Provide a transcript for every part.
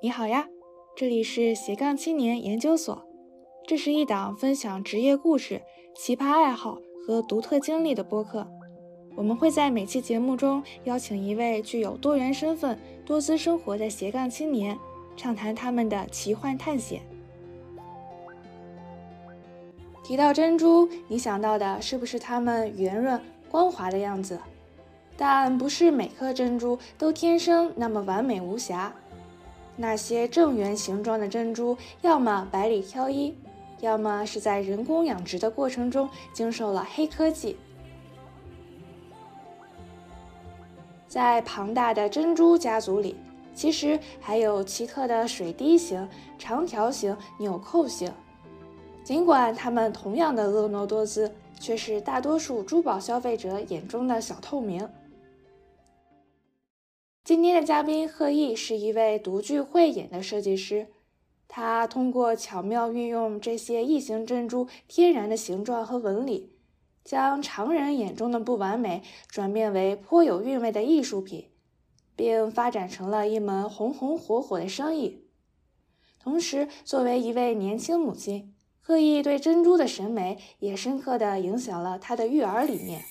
你好呀，这里是斜杠青年研究所。这是一档分享职业故事、奇葩爱好和独特经历的播客。我们会在每期节目中邀请一位具有多元身份、多姿生活的斜杠青年，畅谈他们的奇幻探险。提到珍珠，你想到的是不是它们圆润光滑的样子？但不是每颗珍珠都天生那么完美无瑕。那些正圆形状的珍珠，要么百里挑一，要么是在人工养殖的过程中经受了黑科技。在庞大的珍珠家族里，其实还有奇特的水滴形、长条形、纽扣形。尽管它们同样的婀娜多姿，却是大多数珠宝消费者眼中的小透明。今天的嘉宾贺毅是一位独具慧眼的设计师，他通过巧妙运用这些异形珍珠天然的形状和纹理，将常人眼中的不完美转变为颇有韵味的艺术品，并发展成了一门红红火火的生意。同时，作为一位年轻母亲，贺毅对珍珠的审美也深刻地影响了他的育儿理念。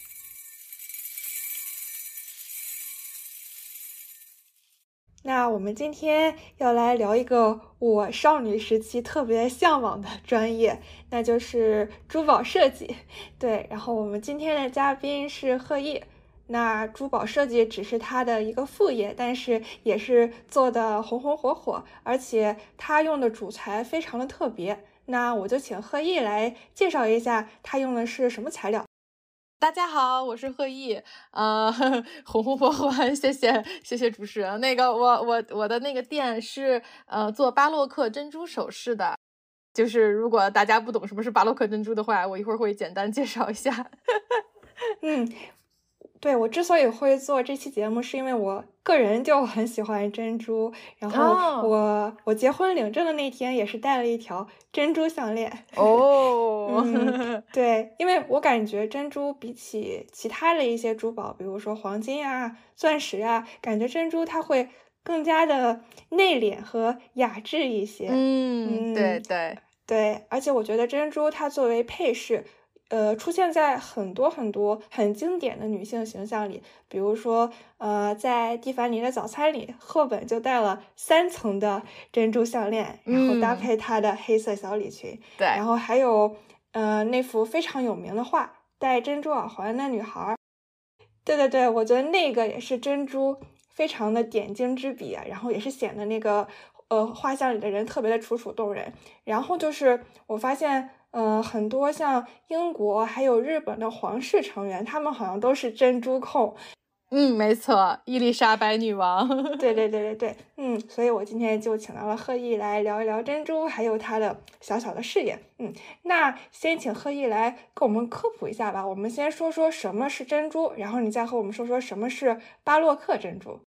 我们今天要来聊一个我少女时期特别向往的专业，那就是珠宝设计。对，然后我们今天的嘉宾是贺毅。那珠宝设计只是他的一个副业，但是也是做的红红火火，而且他用的主材非常的特别。那我就请贺毅来介绍一下他用的是什么材料。大家好，我是贺毅，呃，红红火火，谢谢谢谢主持人。那个我我我的那个店是呃做巴洛克珍珠首饰的，就是如果大家不懂什么是巴洛克珍珠的话，我一会儿会简单介绍一下。嗯。对我之所以会做这期节目，是因为我个人就很喜欢珍珠。然后我我结婚领证的那天也是戴了一条珍珠项链。哦，对，因为我感觉珍珠比起其他的一些珠宝，比如说黄金啊、钻石啊，感觉珍珠它会更加的内敛和雅致一些。嗯，对对对，而且我觉得珍珠它作为配饰。呃，出现在很多很多很经典的女性形象里，比如说，呃，在蒂凡尼的早餐里，赫本就戴了三层的珍珠项链，然后搭配她的黑色小礼裙。对，然后还有，呃，那幅非常有名的画，戴珍珠耳环的女孩。对对对，我觉得那个也是珍珠非常的点睛之笔啊，然后也是显得那个呃画像里的人特别的楚楚动人。然后就是我发现。呃，很多像英国还有日本的皇室成员，他们好像都是珍珠控。嗯，没错，伊丽莎白女王。对对对对对，嗯，所以我今天就请到了贺毅来聊一聊珍珠，还有他的小小的事业。嗯，那先请贺毅来跟我们科普一下吧。我们先说说什么是珍珠，然后你再和我们说说什么是巴洛克珍珠。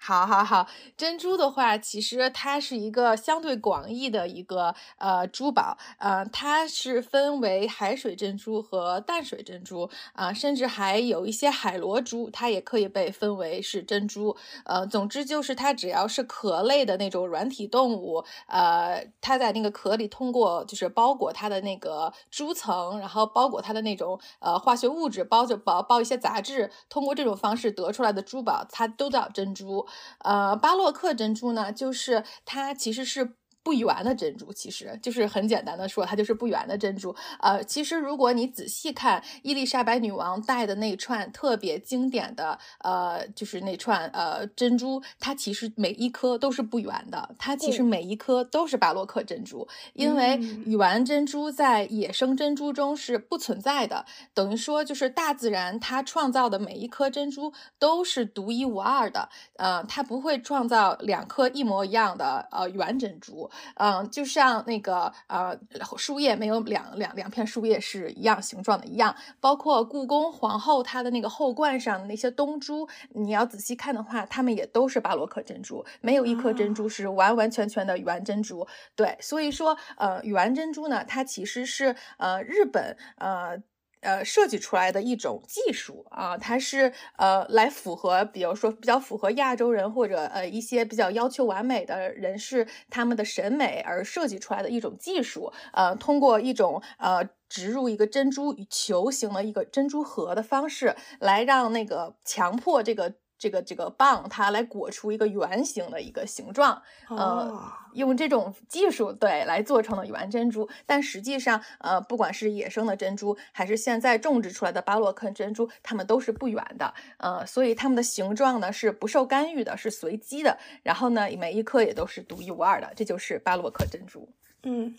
好，好，好，珍珠的话，其实它是一个相对广义的一个呃珠宝，呃，它是分为海水珍珠和淡水珍珠啊，甚至还有一些海螺珠，它也可以被分为是珍珠。呃，总之就是它只要是壳类的那种软体动物，呃，它在那个壳里通过就是包裹它的那个珠层，然后包裹它的那种呃化学物质，包着包包一些杂质，通过这种方式得出来的珠宝，它都叫珍珠。呃，巴洛克珍珠呢，就是它其实是。不圆的珍珠其实就是很简单的说，它就是不圆的珍珠。呃，其实如果你仔细看伊丽莎白女王戴的那串特别经典的，呃，就是那串呃珍珠，它其实每一颗都是不圆的，它其实每一颗都是巴洛克珍珠。因为圆珍珠在野生珍珠中是不存在的，等于说就是大自然它创造的每一颗珍珠都是独一无二的。呃，它不会创造两颗一模一样的呃圆珍珠。嗯，就像那个呃，树叶没有两两两片树叶是一样形状的一样，包括故宫皇后她的那个后冠上的那些东珠，你要仔细看的话，它们也都是巴洛克珍珠，没有一颗珍珠是完完全全的圆珍珠。对，所以说呃，圆珍珠呢，它其实是呃日本呃。呃，设计出来的一种技术啊，它是呃来符合，比如说比较符合亚洲人或者呃一些比较要求完美的人士他们的审美而设计出来的一种技术，呃，通过一种呃植入一个珍珠球形的一个珍珠盒的方式，来让那个强迫这个。这个这个棒，它来裹出一个圆形的一个形状，呃，用这种技术对来做成的圆珍珠。但实际上，呃，不管是野生的珍珠，还是现在种植出来的巴洛克珍珠，它们都是不圆的，呃，所以它们的形状呢是不受干预的，是随机的。然后呢，每一颗也都是独一无二的，这就是巴洛克珍珠。嗯。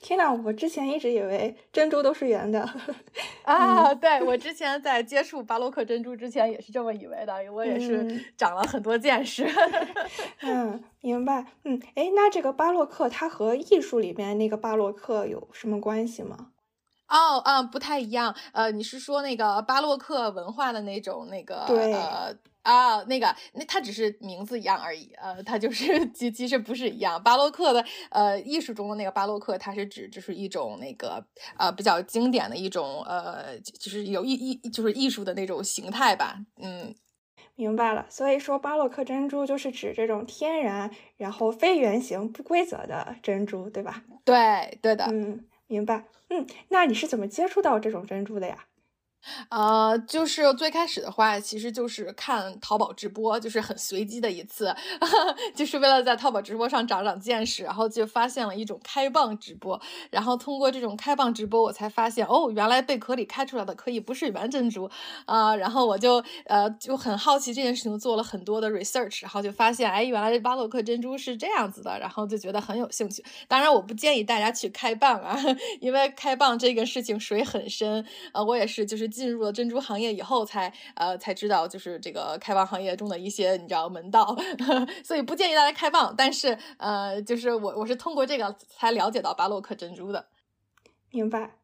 天呐，我之前一直以为珍珠都是圆的 啊！对我之前在接触巴洛克珍珠之前也是这么以为的，我也是长了很多见识。嗯，明白。嗯，哎，那这个巴洛克它和艺术里面那个巴洛克有什么关系吗？哦，嗯，不太一样。呃，你是说那个巴洛克文化的那种那个？对。啊，那个，那它只是名字一样而已，呃，它就是其其实不是一样。巴洛克的，呃，艺术中的那个巴洛克，它是指就是一种那个呃比较经典的一种呃，就是有艺艺就是艺术的那种形态吧。嗯，明白了。所以说巴洛克珍珠就是指这种天然然后非圆形不规则的珍珠，对吧？对，对的。嗯，明白。嗯，那你是怎么接触到这种珍珠的呀？呃，就是最开始的话，其实就是看淘宝直播，就是很随机的一次，就是为了在淘宝直播上长长见识，然后就发现了一种开蚌直播，然后通过这种开蚌直播，我才发现哦，原来贝壳里开出来的可以不是圆珍珠啊，然后我就呃就很好奇这件事情，做了很多的 research，然后就发现哎，原来巴洛克珍珠是这样子的，然后就觉得很有兴趣。当然，我不建议大家去开蚌啊，因为开蚌这个事情水很深，呃，我也是就是。进入了珍珠行业以后，才呃才知道就是这个开放行业中的一些你知道门道，所以不建议大家开放。但是呃，就是我我是通过这个才了解到巴洛克珍珠的，明白。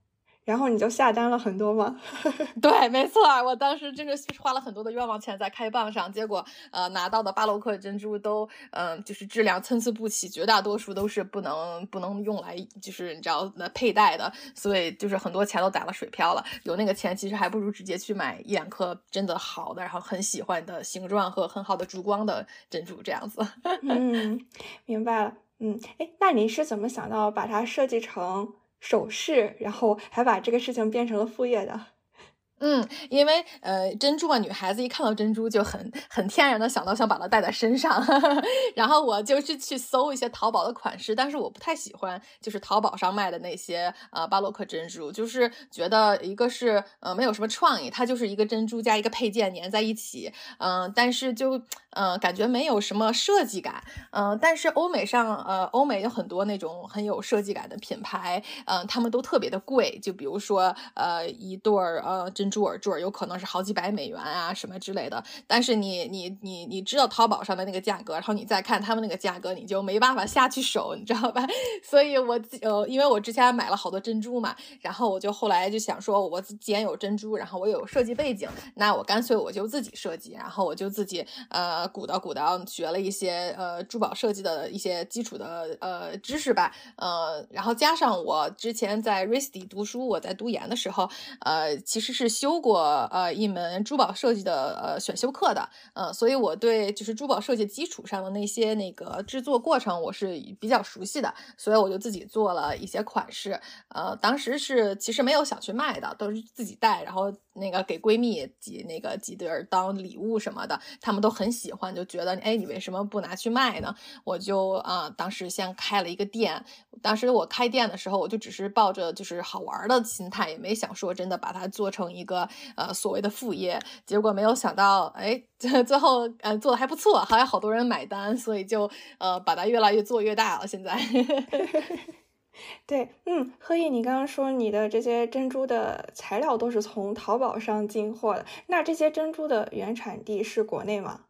然后你就下单了很多吗？对，没错，我当时真的花了很多的冤枉钱在开蚌上，结果呃拿到的巴洛克珍珠都嗯就是质量参差不齐，绝大多数都是不能不能用来就是你知道那佩戴的，所以就是很多钱都打了水漂了。有那个钱，其实还不如直接去买一两颗真的好的，然后很喜欢的形状和很好的珠光的珍珠这样子。嗯，明白了。嗯，哎，那你是怎么想到把它设计成？首饰，然后还把这个事情变成了副业的。嗯，因为呃，珍珠嘛，女孩子一看到珍珠就很很天然的想到想把它戴在身上，然后我就是去搜一些淘宝的款式，但是我不太喜欢就是淘宝上卖的那些呃巴洛克珍珠，就是觉得一个是呃没有什么创意，它就是一个珍珠加一个配件粘在一起，嗯，但是就嗯感觉没有什么设计感，嗯，但是欧美上呃欧美有很多那种很有设计感的品牌，嗯，他们都特别的贵，就比如说呃一对儿呃珍。珍珠耳坠有可能是好几百美元啊，什么之类的。但是你你你你知道淘宝上的那个价格，然后你再看他们那个价格，你就没办法下去手，你知道吧？所以我呃，因为我之前买了好多珍珠嘛，然后我就后来就想说，我既然有珍珠，然后我有设计背景，那我干脆我就自己设计，然后我就自己呃鼓捣鼓捣，学了一些呃珠宝设计的一些基础的呃知识吧，呃，然后加上我之前在 RISD 读书，我在读研的时候，呃，其实是。修过呃一门珠宝设计的呃选修课的，呃，所以我对就是珠宝设计基础上的那些那个制作过程我是比较熟悉的，所以我就自己做了一些款式，呃，当时是其实没有想去卖的，都是自己戴，然后。那个给闺蜜几那个几对儿当礼物什么的，她们都很喜欢，就觉得哎，你为什么不拿去卖呢？我就啊，当时先开了一个店。当时我开店的时候，我就只是抱着就是好玩的心态，也没想说真的把它做成一个呃所谓的副业。结果没有想到，哎，最后呃做的还不错，还有好多人买单，所以就呃把它越来越做越大了。现在。对，嗯，贺毅，你刚刚说你的这些珍珠的材料都是从淘宝上进货的，那这些珍珠的原产地是国内吗？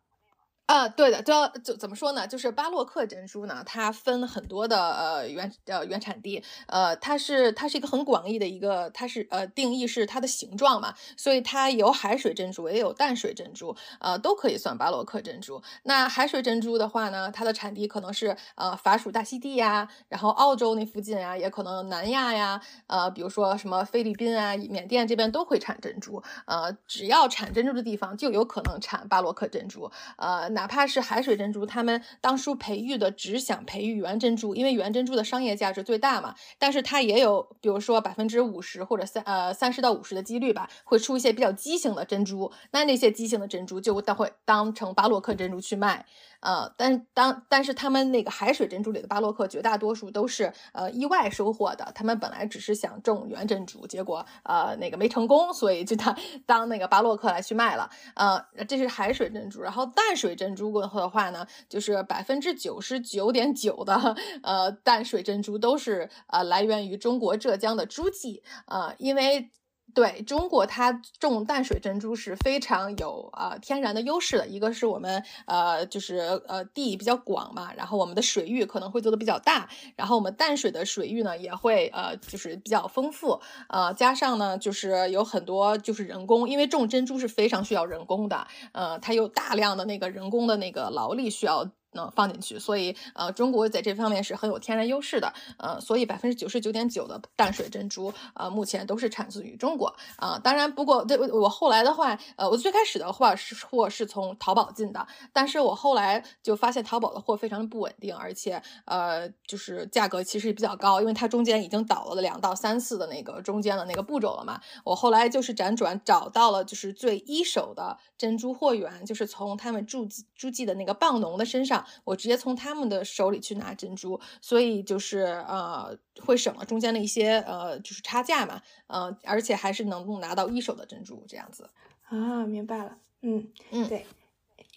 啊，对的，就就怎么说呢？就是巴洛克珍珠呢，它分很多的呃原呃原产地，呃，它是它是一个很广义的一个，它是呃定义是它的形状嘛，所以它有海水珍珠，也有淡水珍珠，呃，都可以算巴洛克珍珠。那海水珍珠的话呢，它的产地可能是呃法属大溪地呀，然后澳洲那附近呀，也可能南亚呀，呃，比如说什么菲律宾啊、缅甸这边都会产珍珠，呃，只要产珍珠的地方就有可能产巴洛克珍珠，呃。哪怕是海水珍珠，他们当初培育的只想培育原珍珠，因为原珍珠的商业价值最大嘛。但是它也有，比如说百分之五十或者三呃三十到五十的几率吧，会出一些比较畸形的珍珠。那那些畸形的珍珠就当会当成巴洛克珍珠去卖。呃，但当但是他们那个海水珍珠里的巴洛克绝大多数都是呃意外收获的，他们本来只是想种原珍珠，结果呃那个没成功，所以就当当那个巴洛克来去卖了。呃，这是海水珍珠，然后淡水珍珠过后的话呢，就是百分之九十九点九的呃淡水珍珠都是呃来源于中国浙江的诸暨，呃，因为。对中国，它种淡水珍珠是非常有呃天然的优势的。一个是我们呃就是呃地比较广嘛，然后我们的水域可能会做的比较大，然后我们淡水的水域呢也会呃就是比较丰富，呃加上呢就是有很多就是人工，因为种珍珠是非常需要人工的，呃它有大量的那个人工的那个劳力需要。能放进去，所以呃，中国在这方面是很有天然优势的，呃，所以百分之九十九点九的淡水珍珠，呃，目前都是产自于中国啊。当然，不过对我后来的话，呃，我最开始的话是货是从淘宝进的，但是我后来就发现淘宝的货非常的不稳定，而且呃，就是价格其实比较高，因为它中间已经倒了两到三次的那个中间的那个步骤了嘛。我后来就是辗转找到了就是最一手的珍珠货源，就是从他们驻驻记的那个蚌农的身上。我直接从他们的手里去拿珍珠，所以就是呃会省了中间的一些呃就是差价嘛，呃而且还是能够拿到一手的珍珠这样子啊，明白了，嗯嗯对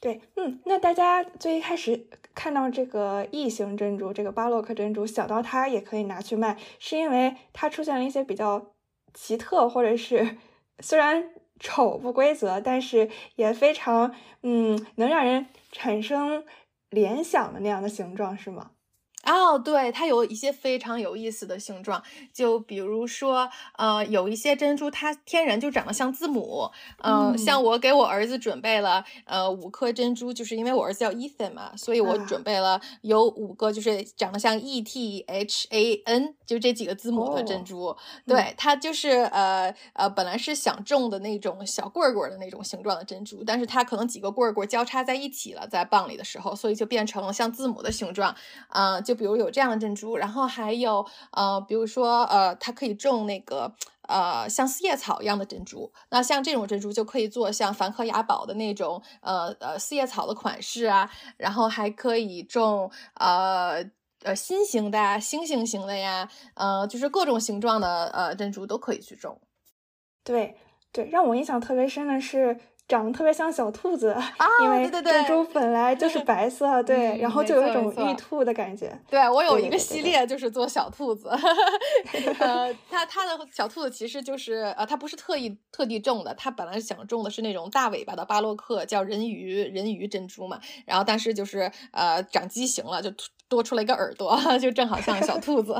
对嗯，那大家最一开始看到这个异形珍珠，这个巴洛克珍珠，想到它也可以拿去卖，是因为它出现了一些比较奇特或者是虽然丑不规则，但是也非常嗯能让人产生。联想的那样的形状是吗？哦，对，它有一些非常有意思的形状，就比如说，呃，有一些珍珠它天然就长得像字母，嗯，像我给我儿子准备了，呃，五颗珍珠，就是因为我儿子叫 Ethan 嘛，所以我准备了有五个，就是长得像 E T H A N，就这几个字母的珍珠。对，它就是呃呃，本来是想种的那种小棍棍的那种形状的珍珠，但是它可能几个棍棍交叉在一起了，在蚌里的时候，所以就变成了像字母的形状，嗯。就比如有这样的珍珠，然后还有呃，比如说呃，它可以种那个呃像四叶草一样的珍珠。那像这种珍珠就可以做像梵克雅宝的那种呃呃四叶草的款式啊，然后还可以种呃呃心形的、星星形的呀，呃就是各种形状的呃珍珠都可以去种。对对，让我印象特别深的是。长得特别像小兔子啊，因为珍珠本来就是白色，对，然后就有一种玉兔的感觉。对我有一个系列就是做小兔子，呃，它它的小兔子其实就是呃，它不是特意特地种的，它本来想种的是那种大尾巴的巴洛克，叫人鱼人鱼珍珠嘛，然后但是就是呃长畸形了，就多出了一个耳朵，就正好像小兔子。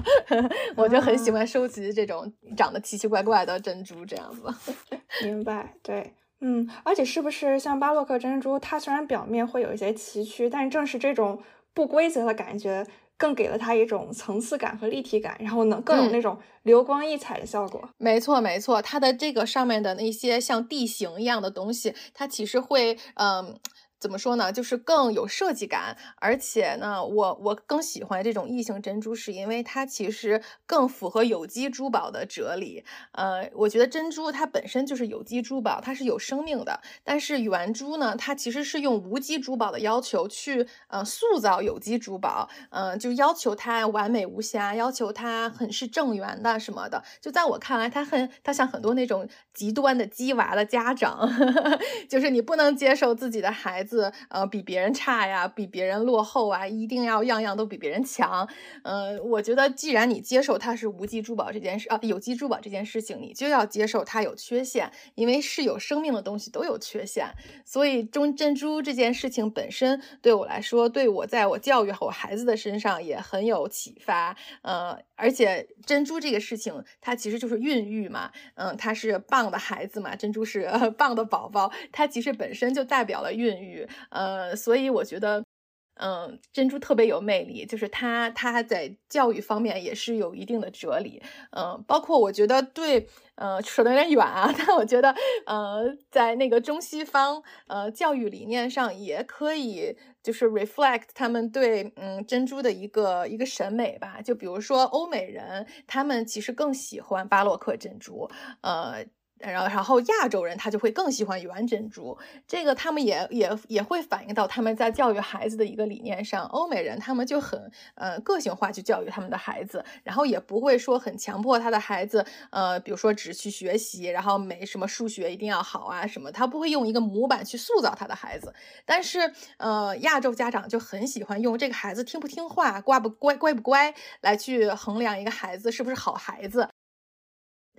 我就很喜欢收集这种长得奇奇怪怪的珍珠，这样子。明白，对。嗯，而且是不是像巴洛克珍珠，它虽然表面会有一些崎岖，但正是这种不规则的感觉，更给了它一种层次感和立体感，然后呢，更有那种流光溢彩的效果。没错，没错，它的这个上面的那些像地形一样的东西，它其实会，嗯。怎么说呢？就是更有设计感，而且呢，我我更喜欢这种异形珍珠，是因为它其实更符合有机珠宝的哲理。呃，我觉得珍珠它本身就是有机珠宝，它是有生命的。但是圆珠呢，它其实是用无机珠宝的要求去呃塑造有机珠宝，嗯，就要求它完美无瑕，要求它很是正圆的什么的。就在我看来，它很它像很多那种极端的鸡娃的家长，就是你不能接受自己的孩子。子呃比别人差呀，比别人落后啊，一定要样样都比别人强。嗯，我觉得既然你接受它是无机珠宝这件事啊，有机珠宝这件事情，你就要接受它有缺陷，因为是有生命的东西都有缺陷。所以中珍珠这件事情本身对我来说，对我在我教育我孩子的身上也很有启发。呃，而且珍珠这个事情，它其实就是孕育嘛，嗯，它是棒的孩子嘛，珍珠是 棒的宝宝，它其实本身就代表了孕育。呃，所以我觉得。嗯，珍珠特别有魅力，就是它，它在教育方面也是有一定的哲理。嗯，包括我觉得对，呃，说的有点远啊，但我觉得，呃，在那个中西方，呃，教育理念上也可以，就是 reflect 他们对，嗯，珍珠的一个一个审美吧。就比如说欧美人，他们其实更喜欢巴洛克珍珠，呃。然后，然后亚洲人他就会更喜欢圆珍珠，这个他们也也也会反映到他们在教育孩子的一个理念上。欧美人他们就很呃个性化去教育他们的孩子，然后也不会说很强迫他的孩子，呃，比如说只去学习，然后没什么数学一定要好啊什么，他不会用一个模板去塑造他的孩子。但是呃，亚洲家长就很喜欢用这个孩子听不听话、乖不乖、乖不乖来去衡量一个孩子是不是好孩子。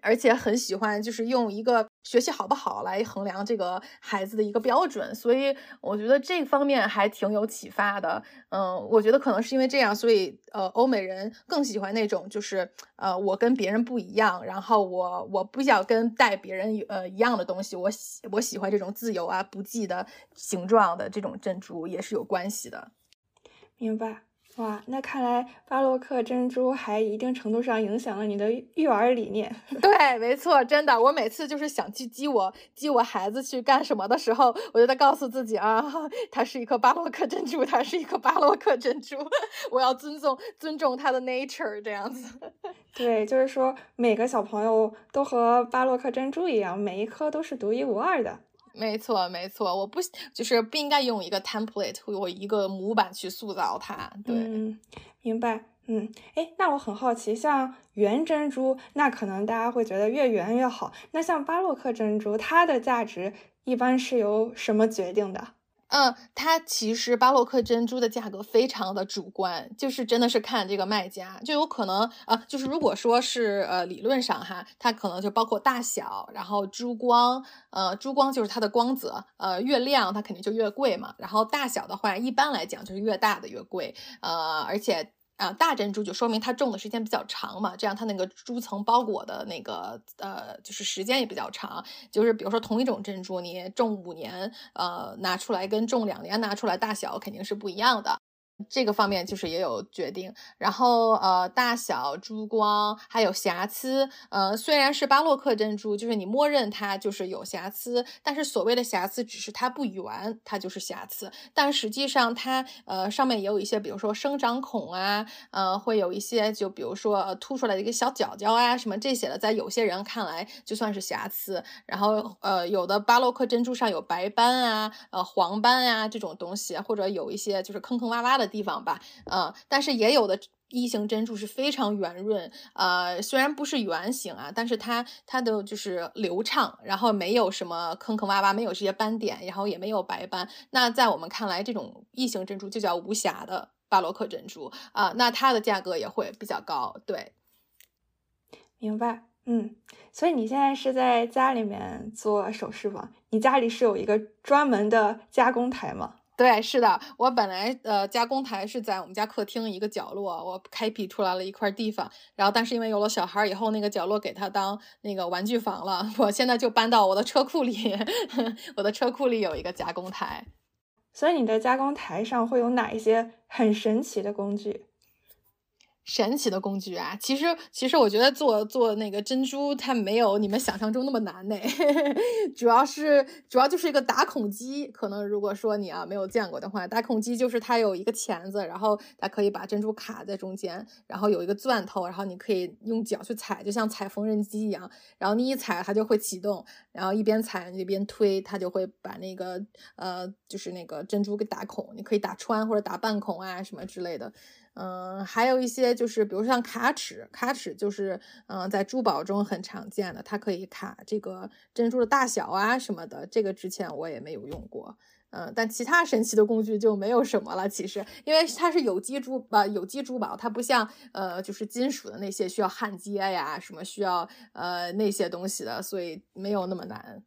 而且很喜欢，就是用一个学习好不好来衡量这个孩子的一个标准，所以我觉得这方面还挺有启发的。嗯，我觉得可能是因为这样，所以呃，欧美人更喜欢那种就是呃，我跟别人不一样，然后我我不想跟带别人呃一样的东西，我喜我喜欢这种自由啊不羁的形状的这种珍珠也是有关系的。明白。哇，那看来巴洛克珍珠还一定程度上影响了你的育儿理念。对，没错，真的。我每次就是想去激我激我孩子去干什么的时候，我就在告诉自己啊，它是一颗巴洛克珍珠，它是一颗巴洛克珍珠，我要尊重尊重它的 nature 这样子。对，就是说每个小朋友都和巴洛克珍珠一样，每一颗都是独一无二的。没错，没错，我不就是不应该用一个 template 或一个模板去塑造它。对，明白。嗯，哎，那我很好奇，像圆珍珠，那可能大家会觉得越圆越好。那像巴洛克珍珠，它的价值一般是由什么决定的？嗯，它其实巴洛克珍珠的价格非常的主观，就是真的是看这个卖家，就有可能啊，就是如果说是呃理论上哈，它可能就包括大小，然后珠光，呃珠光就是它的光泽，呃越亮它肯定就越贵嘛，然后大小的话一般来讲就是越大的越贵，呃而且。啊，大珍珠就说明它种的时间比较长嘛，这样它那个珠层包裹的那个呃，就是时间也比较长。就是比如说同一种珍珠，你种五年，呃，拿出来跟种两年拿出来大小肯定是不一样的。这个方面就是也有决定，然后呃大小、珠光还有瑕疵，呃虽然是巴洛克珍珠，就是你默认它就是有瑕疵，但是所谓的瑕疵只是它不圆，它就是瑕疵，但实际上它呃上面也有一些，比如说生长孔啊，呃会有一些就比如说凸出来的一个小角角啊什么这些的，在有些人看来就算是瑕疵，然后呃有的巴洛克珍珠上有白斑啊，呃黄斑啊这种东西，或者有一些就是坑坑洼洼的。地方吧，嗯，但是也有的异形珍珠是非常圆润，呃，虽然不是圆形啊，但是它它的就是流畅，然后没有什么坑坑洼洼，没有这些斑点，然后也没有白斑。那在我们看来，这种异形珍珠就叫无瑕的巴洛克珍珠啊，那它的价格也会比较高。对，明白，嗯，所以你现在是在家里面做首饰吗？你家里是有一个专门的加工台吗？对，是的，我本来呃加工台是在我们家客厅一个角落，我开辟出来了一块地方，然后但是因为有了小孩以后，那个角落给他当那个玩具房了，我现在就搬到我的车库里，我的车库里有一个加工台。所以你的加工台上会有哪一些很神奇的工具？神奇的工具啊，其实其实我觉得做做那个珍珠，它没有你们想象中那么难呢。主要是主要就是一个打孔机，可能如果说你啊没有见过的话，打孔机就是它有一个钳子，然后它可以把珍珠卡在中间，然后有一个钻头，然后你可以用脚去踩，就像踩缝纫机一样，然后你一踩它就会启动，然后一边踩一边推，它就会把那个呃就是那个珍珠给打孔，你可以打穿或者打半孔啊什么之类的。嗯，还有一些就是，比如像卡尺，卡尺就是嗯，在珠宝中很常见的，它可以卡这个珍珠的大小啊什么的。这个之前我也没有用过，嗯，但其他神奇的工具就没有什么了。其实，因为它是有机珠呃有机珠宝，它不像呃就是金属的那些需要焊接呀，什么需要呃那些东西的，所以没有那么难。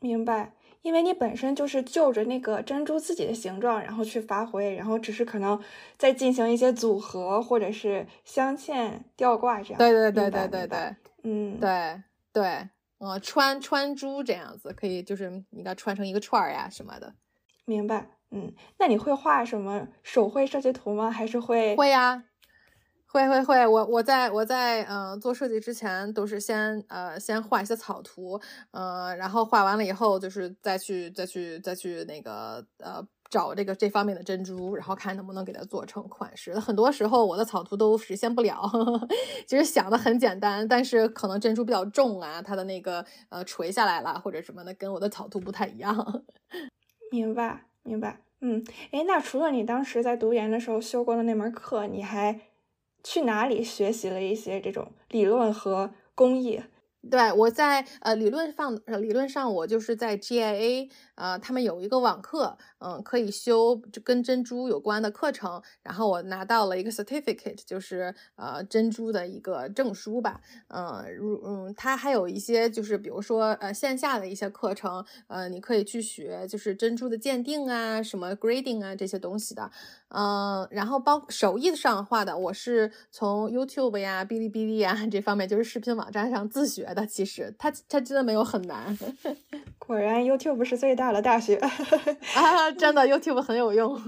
明白。因为你本身就是就着那个珍珠自己的形状，然后去发挥，然后只是可能再进行一些组合，或者是镶嵌、吊挂这样。对对对对对对，嗯，对对，嗯，穿穿珠这样子可以，就是你给它穿成一个串儿呀什么的。明白，嗯，那你会画什么手绘设计图吗？还是会？会呀。会会会，我我在我在嗯做设计之前都是先呃先画一些草图，呃，然后画完了以后就是再去再去再去那个呃找这个这方面的珍珠，然后看能不能给它做成款式。很多时候我的草图都实现不了，呵 呵其实想的很简单，但是可能珍珠比较重啊，它的那个呃垂下来了或者什么的，跟我的草图不太一样。明白明白，嗯，哎，那除了你当时在读研的时候修过的那门课，你还？去哪里学习了一些这种理论和工艺？对我在呃理论上，理论上我就是在 GIA。呃，他们有一个网课，嗯，可以修跟珍珠有关的课程，然后我拿到了一个 certificate，就是呃珍珠的一个证书吧，嗯，如嗯，它还有一些就是比如说呃线下的一些课程，呃，你可以去学就是珍珠的鉴定啊，什么 grading 啊这些东西的，嗯，然后包手艺上画的，我是从 YouTube 呀、哔哩哔哩呀这方面就是视频网站上自学的，其实它它真的没有很难。果然 YouTube 是最大的大学啊！真的 YouTube 很有用。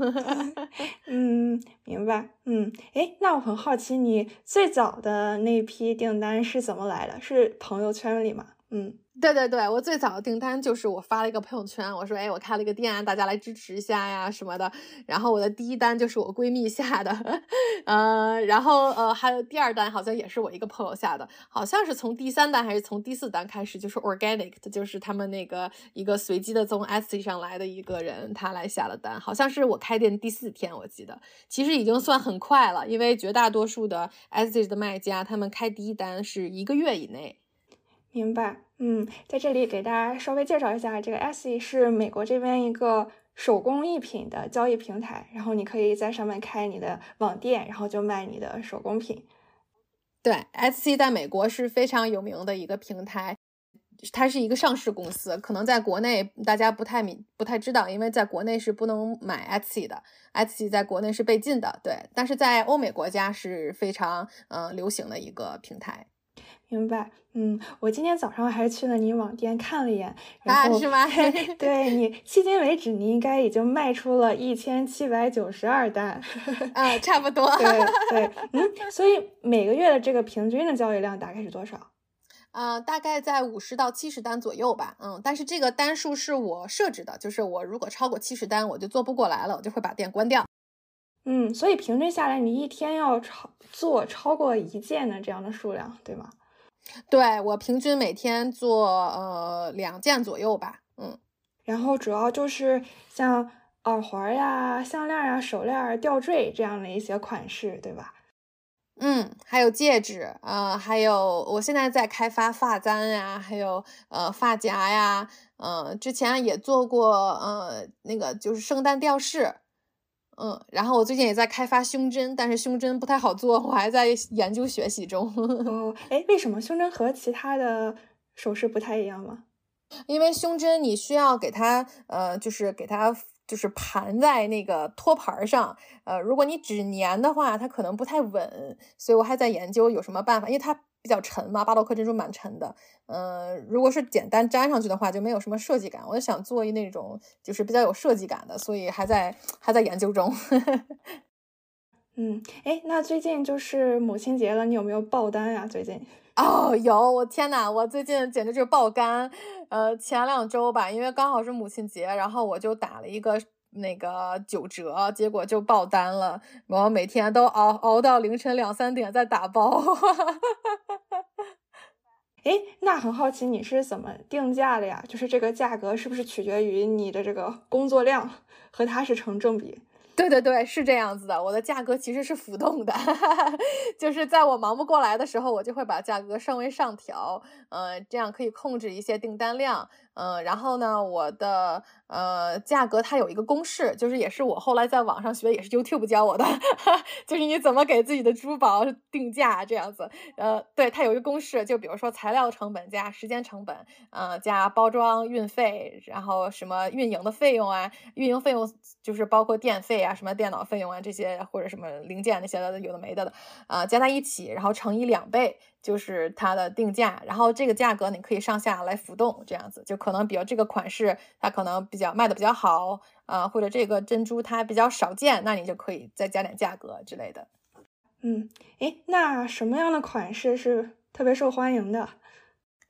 嗯，明白。嗯，哎，那我很好奇，你最早的那批订单是怎么来的？是朋友圈里吗？嗯。对对对，我最早的订单就是我发了一个朋友圈，我说，哎，我开了一个店，大家来支持一下呀什么的。然后我的第一单就是我闺蜜下的，呃，然后呃还有第二单好像也是我一个朋友下的，好像是从第三单还是从第四单开始，就是 organic，的就是他们那个一个随机的从 Etsy 上来的一个人，他来下了单，好像是我开店第四天，我记得，其实已经算很快了，因为绝大多数的 Etsy 的卖家，他们开第一单是一个月以内。明白。嗯，在这里给大家稍微介绍一下，这个 Etsy 是美国这边一个手工艺品的交易平台，然后你可以在上面开你的网店，然后就卖你的手工品。对，Etsy 在美国是非常有名的一个平台，它是一个上市公司，可能在国内大家不太明不太知道，因为在国内是不能买 Etsy 的，Etsy 在国内是被禁的。对，但是在欧美国家是非常嗯流行的一个平台。明白，嗯，我今天早上还去了你网店看了一眼，然后是吗？对你迄今为止，你应该已经卖出了一千七百九十二单，啊，差不多，对 对，嗯，所以每个月的这个平均的交易量大概是多少？呃，大概在五十到七十单左右吧，嗯，但是这个单数是我设置的，就是我如果超过七十单，我就做不过来了，我就会把店关掉。嗯，所以平均下来，你一天要超做超过一件的这样的数量，对吗？对我平均每天做呃两件左右吧，嗯，然后主要就是像耳环呀、项链呀、手链、吊坠这样的一些款式，对吧？嗯，还有戒指啊，还有我现在在开发发簪呀，还有呃发夹呀，嗯，之前也做过呃那个就是圣诞吊饰。嗯，然后我最近也在开发胸针，但是胸针不太好做，我还在研究学习中。哦，哎，为什么胸针和其他的首饰不太一样吗？因为胸针你需要给它，呃，就是给它，就是盘在那个托盘上，呃，如果你只粘的话，它可能不太稳，所以我还在研究有什么办法，因为它。比较沉嘛，巴洛克珍珠蛮沉的。嗯，如果是简单粘上去的话，就没有什么设计感。我就想做一那种就是比较有设计感的，所以还在还在研究中。嗯，哎，那最近就是母亲节了，你有没有爆单呀？最近？哦，有，我天呐，我最近简直就是爆肝。呃，前两周吧，因为刚好是母亲节，然后我就打了一个。那个九折，结果就爆单了。我每天都熬熬到凌晨两三点在打包。哎，那很好奇你是怎么定价的呀？就是这个价格是不是取决于你的这个工作量和它是成正比？对对对，是这样子的。我的价格其实是浮动的，就是在我忙不过来的时候，我就会把价格稍微上调，嗯，这样可以控制一些订单量。嗯，然后呢，我的呃价格它有一个公式，就是也是我后来在网上学，也是 YouTube 教我的，就是你怎么给自己的珠宝定价这样子。呃，对，它有一个公式，就比如说材料成本加时间成本，呃，加包装运费，然后什么运营的费用啊，运营费用就是包括电费啊，什么电脑费用啊这些，或者什么零件那些的有的没的的，啊，加在一起，然后乘以两倍。就是它的定价，然后这个价格你可以上下来浮动，这样子就可能比较这个款式它可能比较卖的比较好，啊，或者这个珍珠它比较少见，那你就可以再加点价格之类的。嗯，哎，那什么样的款式是特别受欢迎的？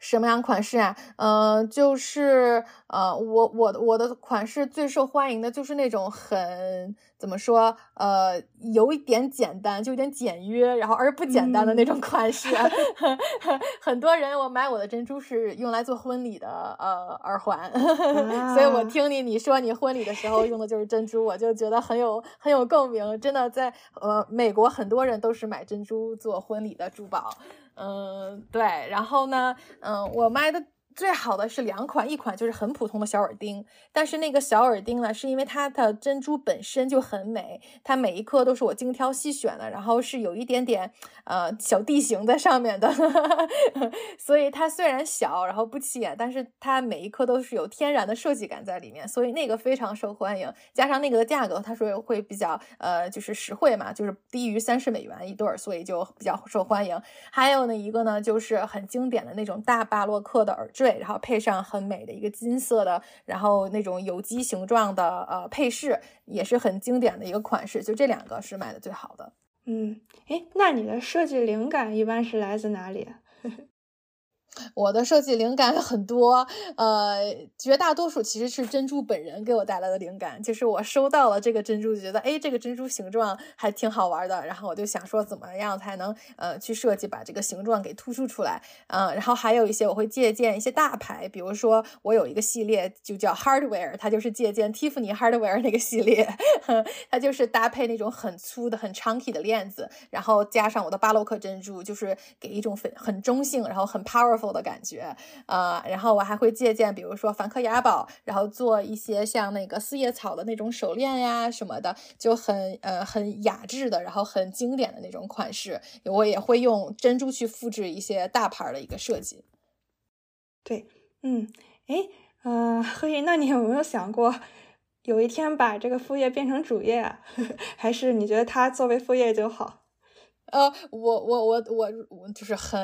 什么样款式啊？呃，就是呃，我我我的款式最受欢迎的就是那种很怎么说？呃，有一点简单，就有点简约，然后而不简单的那种款式。很多人我买我的珍珠是用来做婚礼的，呃，耳环。所以我听你你说你婚礼的时候用的就是珍珠，我就觉得很有很有共鸣。真的，在呃美国，很多人都是买珍珠做婚礼的珠宝。嗯，对，然后呢，嗯，我卖的。最好的是两款，一款就是很普通的小耳钉，但是那个小耳钉呢，是因为它的珍珠本身就很美，它每一颗都是我精挑细选的，然后是有一点点呃小地形在上面的，所以它虽然小，然后不起眼，但是它每一颗都是有天然的设计感在里面，所以那个非常受欢迎。加上那个的价格，他说会比较呃就是实惠嘛，就是低于三十美元一对儿，所以就比较受欢迎。还有呢一个呢，就是很经典的那种大巴洛克的耳坠。然后配上很美的一个金色的，然后那种有机形状的呃配饰，也是很经典的一个款式。就这两个是卖的最好的。嗯，哎，那你的设计灵感一般是来自哪里？我的设计灵感很多，呃，绝大多数其实是珍珠本人给我带来的灵感。就是我收到了这个珍珠，就觉得哎，这个珍珠形状还挺好玩的，然后我就想说怎么样才能呃去设计把这个形状给突出出来，嗯，然后还有一些我会借鉴一些大牌，比如说我有一个系列就叫 Hardware，它就是借鉴 Tiffany Hardware 那个系列，它就是搭配那种很粗的很 chunky 的链子，然后加上我的巴洛克珍珠，就是给一种很很中性，然后很 powerful。的感觉，呃，然后我还会借鉴，比如说梵克雅宝，然后做一些像那个四叶草的那种手链呀什么的，就很呃很雅致的，然后很经典的那种款式。我也会用珍珠去复制一些大牌的一个设计。对，嗯，哎，嗯，何以，那你有没有想过有一天把这个副业变成主业啊？还是你觉得它作为副业就好？呃，我我我我我就是很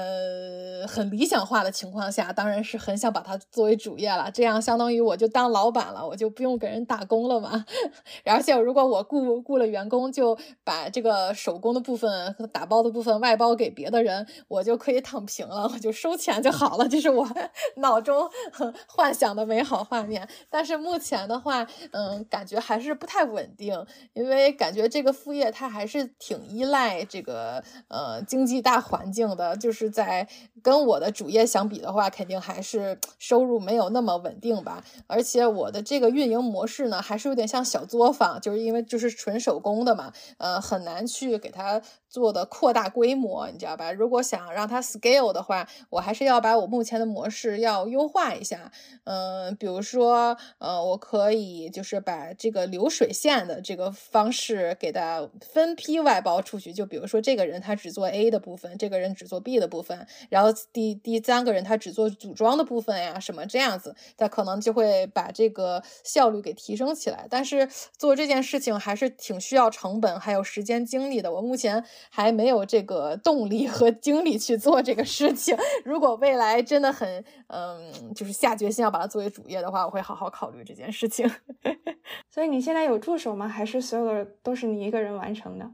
很理想化的情况下，当然是很想把它作为主业了。这样相当于我就当老板了，我就不用给人打工了嘛。而且如果我雇雇了员工，就把这个手工的部分打包的部分外包给别的人，我就可以躺平了，我就收钱就好了。这是我 脑中 幻想的美好画面。但是目前的话，嗯，感觉还是不太稳定，因为感觉这个副业它还是挺依赖这个。呃，经济大环境的，就是在跟我的主业相比的话，肯定还是收入没有那么稳定吧。而且我的这个运营模式呢，还是有点像小作坊，就是因为就是纯手工的嘛，呃，很难去给它。做的扩大规模，你知道吧？如果想让它 scale 的话，我还是要把我目前的模式要优化一下。嗯，比如说，呃，我可以就是把这个流水线的这个方式给它分批外包出去。就比如说，这个人他只做 A 的部分，这个人只做 B 的部分，然后第第三个人他只做组装的部分呀，什么这样子，他可能就会把这个效率给提升起来。但是做这件事情还是挺需要成本还有时间精力的。我目前。还没有这个动力和精力去做这个事情。如果未来真的很，嗯，就是下决心要把它作为主业的话，我会好好考虑这件事情。所以你现在有助手吗？还是所有的都是你一个人完成的？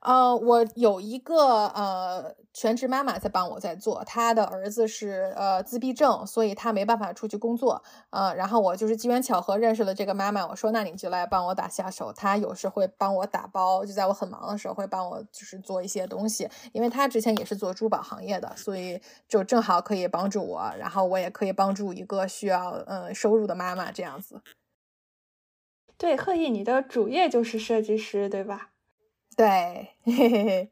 呃，我有一个呃全职妈妈在帮我在做，她的儿子是呃自闭症，所以她没办法出去工作。呃，然后我就是机缘巧合认识了这个妈妈，我说那你就来帮我打下手。她有时会帮我打包，就在我很忙的时候会帮我就是做一些东西，因为她之前也是做珠宝行业的，所以就正好可以帮助我，然后我也可以帮助一个需要呃收入的妈妈这样子。对，贺毅，你的主业就是设计师，对吧？对，嘿嘿嘿。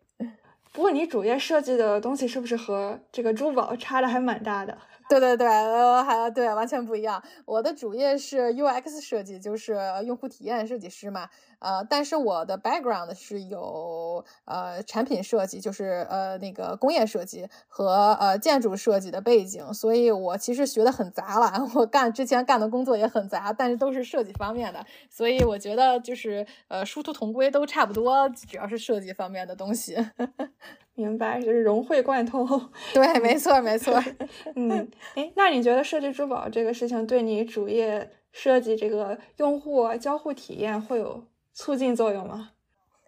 不过你主页设计的东西是不是和这个珠宝差的还蛮大的？对对对，呃，还对，完全不一样。我的主页是 UX 设计，就是用户体验设计师嘛。呃，但是我的 background 是有呃产品设计，就是呃那个工业设计和呃建筑设计的背景，所以我其实学的很杂了。我干之前干的工作也很杂，但是都是设计方面的，所以我觉得就是呃殊途同归，都差不多，只要是设计方面的东西。明白，就是融会贯通。对，没错，没错。嗯，哎，那你觉得设计珠宝这个事情对你主业设计这个用户交互体验会有促进作用吗？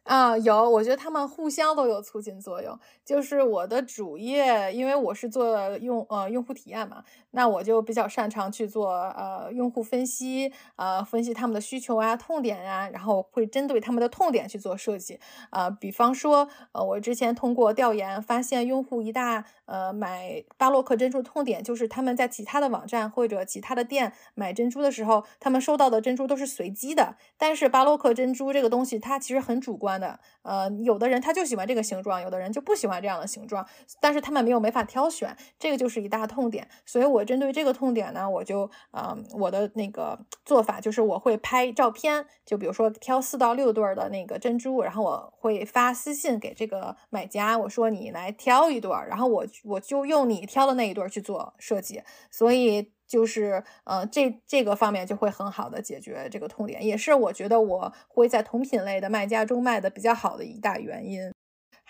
啊，有，我觉得他们互相都有促进作用。就是我的主业，因为我是做用呃用户体验嘛，那我就比较擅长去做呃用户分析，呃分析他们的需求啊、痛点呀，然后会针对他们的痛点去做设计。呃，比方说，呃，我之前通过调研发现，用户一大呃买巴洛克珍珠痛点就是他们在其他的网站或者其他的店买珍珠的时候，他们收到的珍珠都是随机的。但是巴洛克珍珠这个东西，它其实很主观。的，呃，有的人他就喜欢这个形状，有的人就不喜欢这样的形状，但是他们没有没法挑选，这个就是一大痛点。所以我针对这个痛点呢，我就，嗯，我的那个做法就是我会拍照片，就比如说挑四到六对的那个珍珠，然后我会发私信给这个买家，我说你来挑一对，然后我我就用你挑的那一对去做设计，所以。就是，呃，这这个方面就会很好的解决这个痛点，也是我觉得我会在同品类的卖家中卖的比较好的一大原因。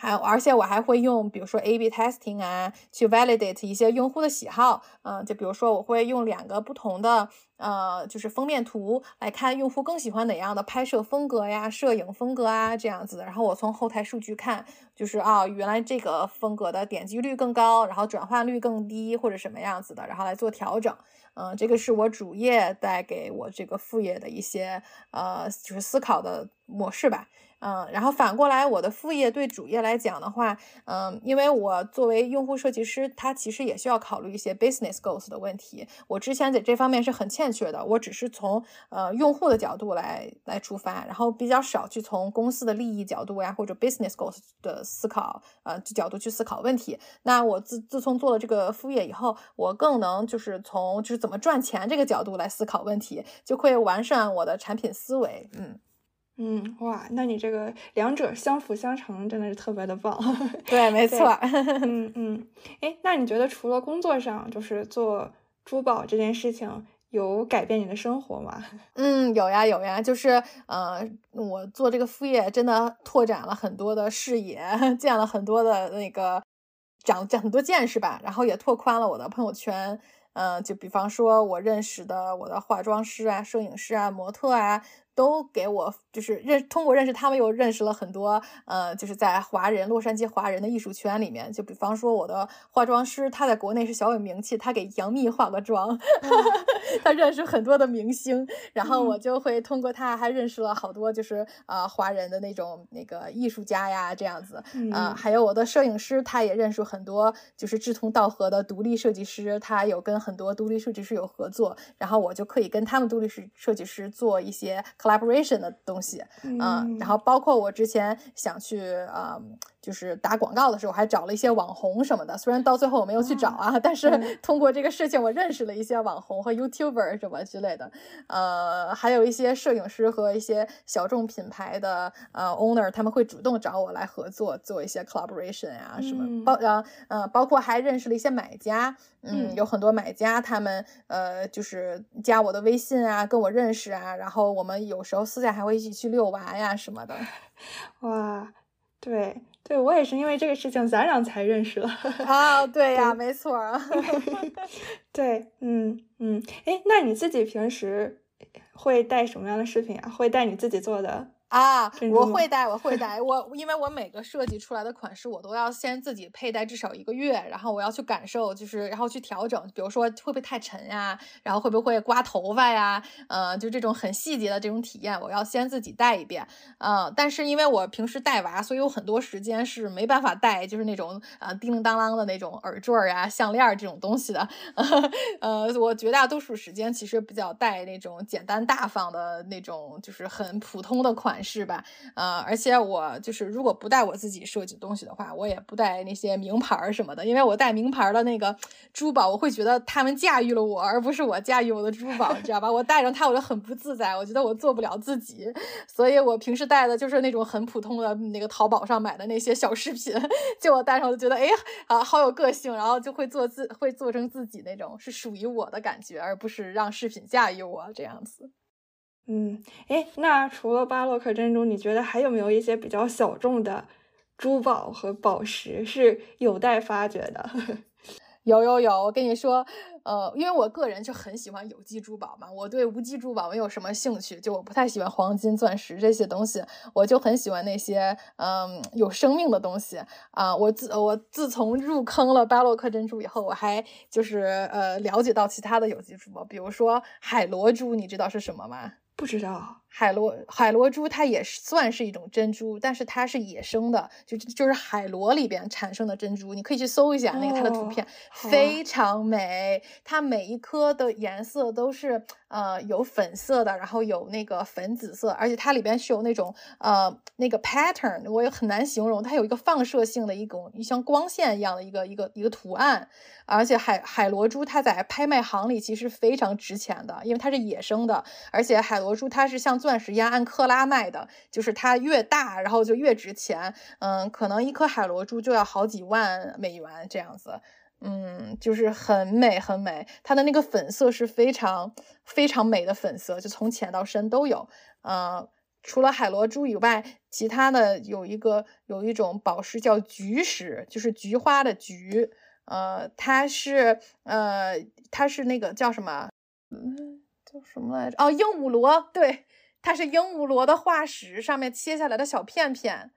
还而且我还会用，比如说 A/B testing 啊，去 validate 一些用户的喜好。嗯，就比如说我会用两个不同的，呃，就是封面图来看用户更喜欢哪样的拍摄风格呀、摄影风格啊这样子。然后我从后台数据看，就是啊，原来这个风格的点击率更高，然后转换率更低或者什么样子的，然后来做调整。嗯，这个是我主业带给我这个副业的一些，呃，就是思考的模式吧。嗯，然后反过来，我的副业对主业来讲的话，嗯，因为我作为用户设计师，他其实也需要考虑一些 business goals 的问题。我之前在这方面是很欠缺的，我只是从呃用户的角度来来出发，然后比较少去从公司的利益角度呀或者 business goals 的思考呃角度去思考问题。那我自自从做了这个副业以后，我更能就是从就是怎么赚钱这个角度来思考问题，就会完善我的产品思维。嗯。嗯，哇，那你这个两者相辅相成，真的是特别的棒。对，没错。嗯 嗯，哎，那你觉得除了工作上，就是做珠宝这件事情，有改变你的生活吗？嗯，有呀有呀，就是呃，我做这个副业，真的拓展了很多的视野，见了很多的那个长长很多见识吧，然后也拓宽了我的朋友圈。嗯，就比方说我认识的我的化妆师啊、摄影师啊、模特啊。都给我就是认通过认识他们又认识了很多呃就是在华人洛杉矶华人的艺术圈里面，就比方说我的化妆师，他在国内是小有名气，他给杨幂化过妆，他认识很多的明星，然后我就会通过他还认识了好多就是啊华人的那种那个艺术家呀这样子。啊，还有我的摄影师，他也认识很多就是志同道合的独立设计师，他有跟很多独立设计师有合作，然后我就可以跟他们独立设设计师做一些。Collaboration 的东西，嗯，然后包括我之前想去，嗯。就是打广告的时候，还找了一些网红什么的。虽然到最后我没有去找啊，但是通过这个事情，我认识了一些网红和 YouTuber 什么之类的。呃，还有一些摄影师和一些小众品牌的呃 owner，他们会主动找我来合作，做一些 collaboration 啊什么。包然后呃，包括还认识了一些买家，嗯，有很多买家，他们呃就是加我的微信啊，跟我认识啊，然后我们有时候私下还会一起去遛娃呀什么的。哇，对。对我也是因为这个事情，咱俩才认识了啊！对呀，没错。对，嗯嗯，哎，那你自己平时会带什么样的饰品啊？会带你自己做的？啊，我会 戴，我会戴，我因为我每个设计出来的款式，我都要先自己佩戴至少一个月，然后我要去感受，就是然后去调整，比如说会不会太沉呀，然后会不会刮头发呀，呃，就这种很细节的这种体验，我要先自己戴一遍，嗯，但是因为我平时带娃，所以有很多时间是没办法戴，就是那种啊叮叮当啷的那种耳坠呀、项链这种东西的，呃，我绝大多数时间其实比较戴那种简单大方的那种，就是很普通的款。款式吧，呃，而且我就是如果不带我自己设计东西的话，我也不带那些名牌什么的，因为我带名牌的那个珠宝，我会觉得他们驾驭了我，而不是我驾驭我的珠宝，你知道吧？我带上它我就很不自在，我觉得我做不了自己，所以我平时带的就是那种很普通的那个淘宝上买的那些小饰品，就我戴上就觉得哎呀啊好有个性，然后就会做自会做成自己那种是属于我的感觉，而不是让饰品驾驭我这样子。嗯，哎，那除了巴洛克珍珠，你觉得还有没有一些比较小众的珠宝和宝石是有待发掘的？有有有，我跟你说，呃，因为我个人就很喜欢有机珠宝嘛，我对无机珠宝没有什么兴趣，就我不太喜欢黄金、钻石这些东西，我就很喜欢那些嗯有生命的东西啊。我自我自从入坑了巴洛克珍珠以后，我还就是呃了解到其他的有机珠宝，比如说海螺珠，你知道是什么吗？不知道。海螺海螺珠它也算是一种珍珠，但是它是野生的，就就是海螺里边产生的珍珠。你可以去搜一下那个它的图片，非常美。它每一颗的颜色都是呃有粉色的，然后有那个粉紫色，而且它里边是有那种呃那个 pattern，我也很难形容。它有一个放射性的一种像光线一样的一个一个一个图案。而且海海螺珠它在拍卖行里其实非常值钱的，因为它是野生的，而且海螺珠它是像钻石一样按克拉卖的，就是它越大，然后就越值钱。嗯，可能一颗海螺珠就要好几万美元这样子。嗯，就是很美很美，它的那个粉色是非常非常美的粉色，就从浅到深都有。嗯，除了海螺珠以外，其他的有一个有一种宝石叫菊石，就是菊花的菊。呃，它是呃，它是那个叫什么？嗯，叫什么来着？哦，鹦鹉螺，对，它是鹦鹉螺的化石，上面切下来的小片片。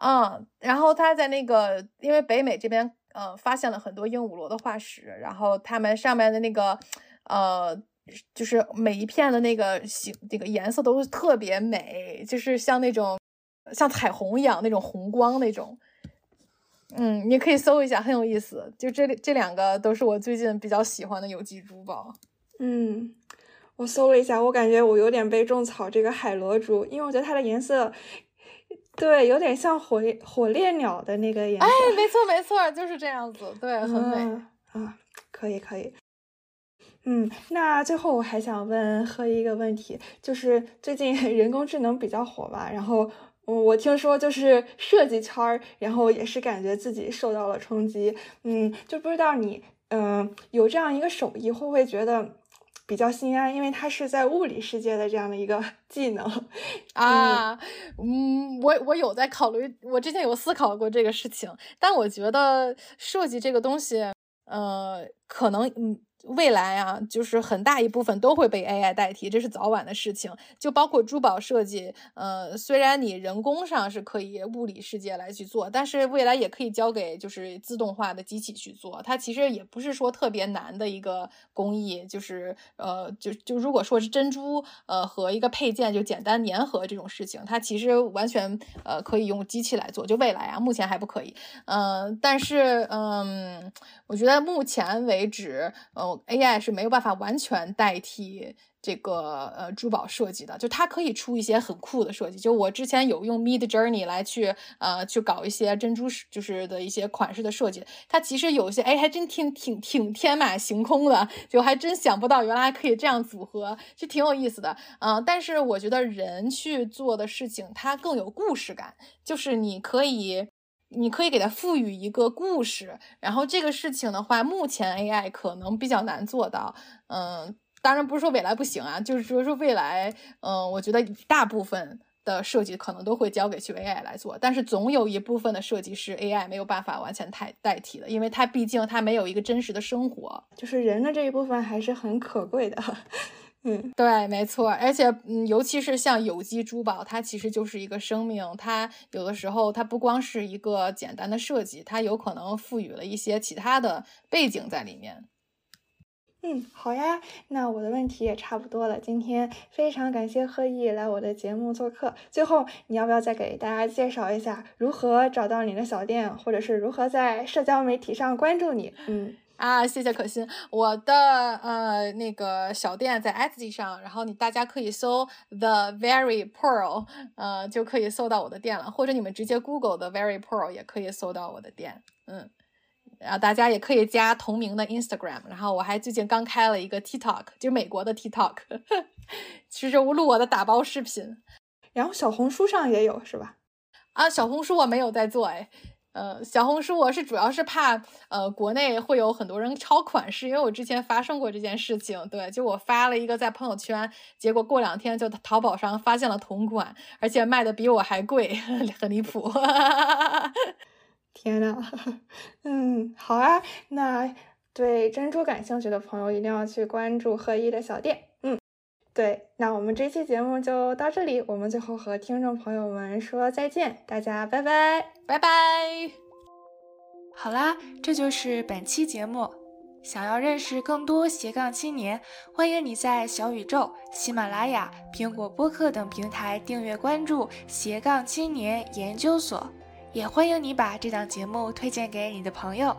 嗯，然后它在那个，因为北美这边，呃，发现了很多鹦鹉螺的化石，然后它们上面的那个，呃，就是每一片的那个形，这个颜色都特别美，就是像那种像彩虹一样那种红光那种。嗯，你可以搜一下，很有意思。就这这两个都是我最近比较喜欢的有机珠宝。嗯，我搜了一下，我感觉我有点被种草这个海螺珠，因为我觉得它的颜色，对，有点像火火烈鸟的那个颜色。哎，没错没错，就是这样子，对，很美啊，可以可以。嗯，那最后我还想问贺一个问题，就是最近 人工智能比较火吧，然后。我听说就是设计圈儿，然后也是感觉自己受到了冲击，嗯，就不知道你，嗯，有这样一个手艺，会不会觉得比较心安？因为它是在物理世界的这样的一个 技能 啊，嗯，我我有在考虑，我之前有思考过这个事情，但我觉得设计这个东西，呃，可能，嗯。未来啊，就是很大一部分都会被 AI 代替，这是早晚的事情。就包括珠宝设计，呃，虽然你人工上是可以物理世界来去做，但是未来也可以交给就是自动化的机器去做。它其实也不是说特别难的一个工艺，就是呃，就就如果说是珍珠呃和一个配件就简单粘合这种事情，它其实完全呃可以用机器来做。就未来啊，目前还不可以。嗯，但是嗯，我觉得目前为止，呃。AI 是没有办法完全代替这个呃珠宝设计的，就它可以出一些很酷的设计。就我之前有用 Mid Journey 来去呃去搞一些珍珠就是的一些款式的设计，它其实有些哎还真挺挺挺天马行空的，就还真想不到原来可以这样组合，就挺有意思的。嗯，但是我觉得人去做的事情它更有故事感，就是你可以。你可以给它赋予一个故事，然后这个事情的话，目前 AI 可能比较难做到。嗯，当然不是说未来不行啊，就是说说未来，嗯，我觉得大部分的设计可能都会交给去 AI 来做，但是总有一部分的设计是 AI 没有办法完全代代替的，因为它毕竟它没有一个真实的生活，就是人的这一部分还是很可贵的。嗯，对，没错，而且，嗯，尤其是像有机珠宝，它其实就是一个生命，它有的时候它不光是一个简单的设计，它有可能赋予了一些其他的背景在里面。嗯，好呀，那我的问题也差不多了。今天非常感谢贺毅来我的节目做客。最后，你要不要再给大家介绍一下如何找到你的小店，或者是如何在社交媒体上关注你？嗯。啊，谢谢可心。我的呃那个小店在 Etsy 上，然后你大家可以搜 The Very Pearl，呃就可以搜到我的店了，或者你们直接 Google The Very Pearl 也可以搜到我的店。嗯，然后大家也可以加同名的 Instagram，然后我还最近刚开了一个 TikTok，就美国的 TikTok，其实我录我的打包视频。然后小红书上也有是吧？啊，小红书我没有在做哎。呃，小红书我是主要是怕，呃，国内会有很多人抄款式，因为我之前发生过这件事情。对，就我发了一个在朋友圈，结果过两天就淘宝上发现了同款，而且卖的比我还贵，很离谱。天呐，嗯，好啊，那对珍珠感兴趣的朋友一定要去关注贺一的小店。对，那我们这期节目就到这里，我们最后和听众朋友们说再见，大家拜拜。拜拜！好啦，这就是本期节目。想要认识更多斜杠青年，欢迎你在小宇宙、喜马拉雅、苹果播客等平台订阅关注斜杠青年研究所，也欢迎你把这档节目推荐给你的朋友。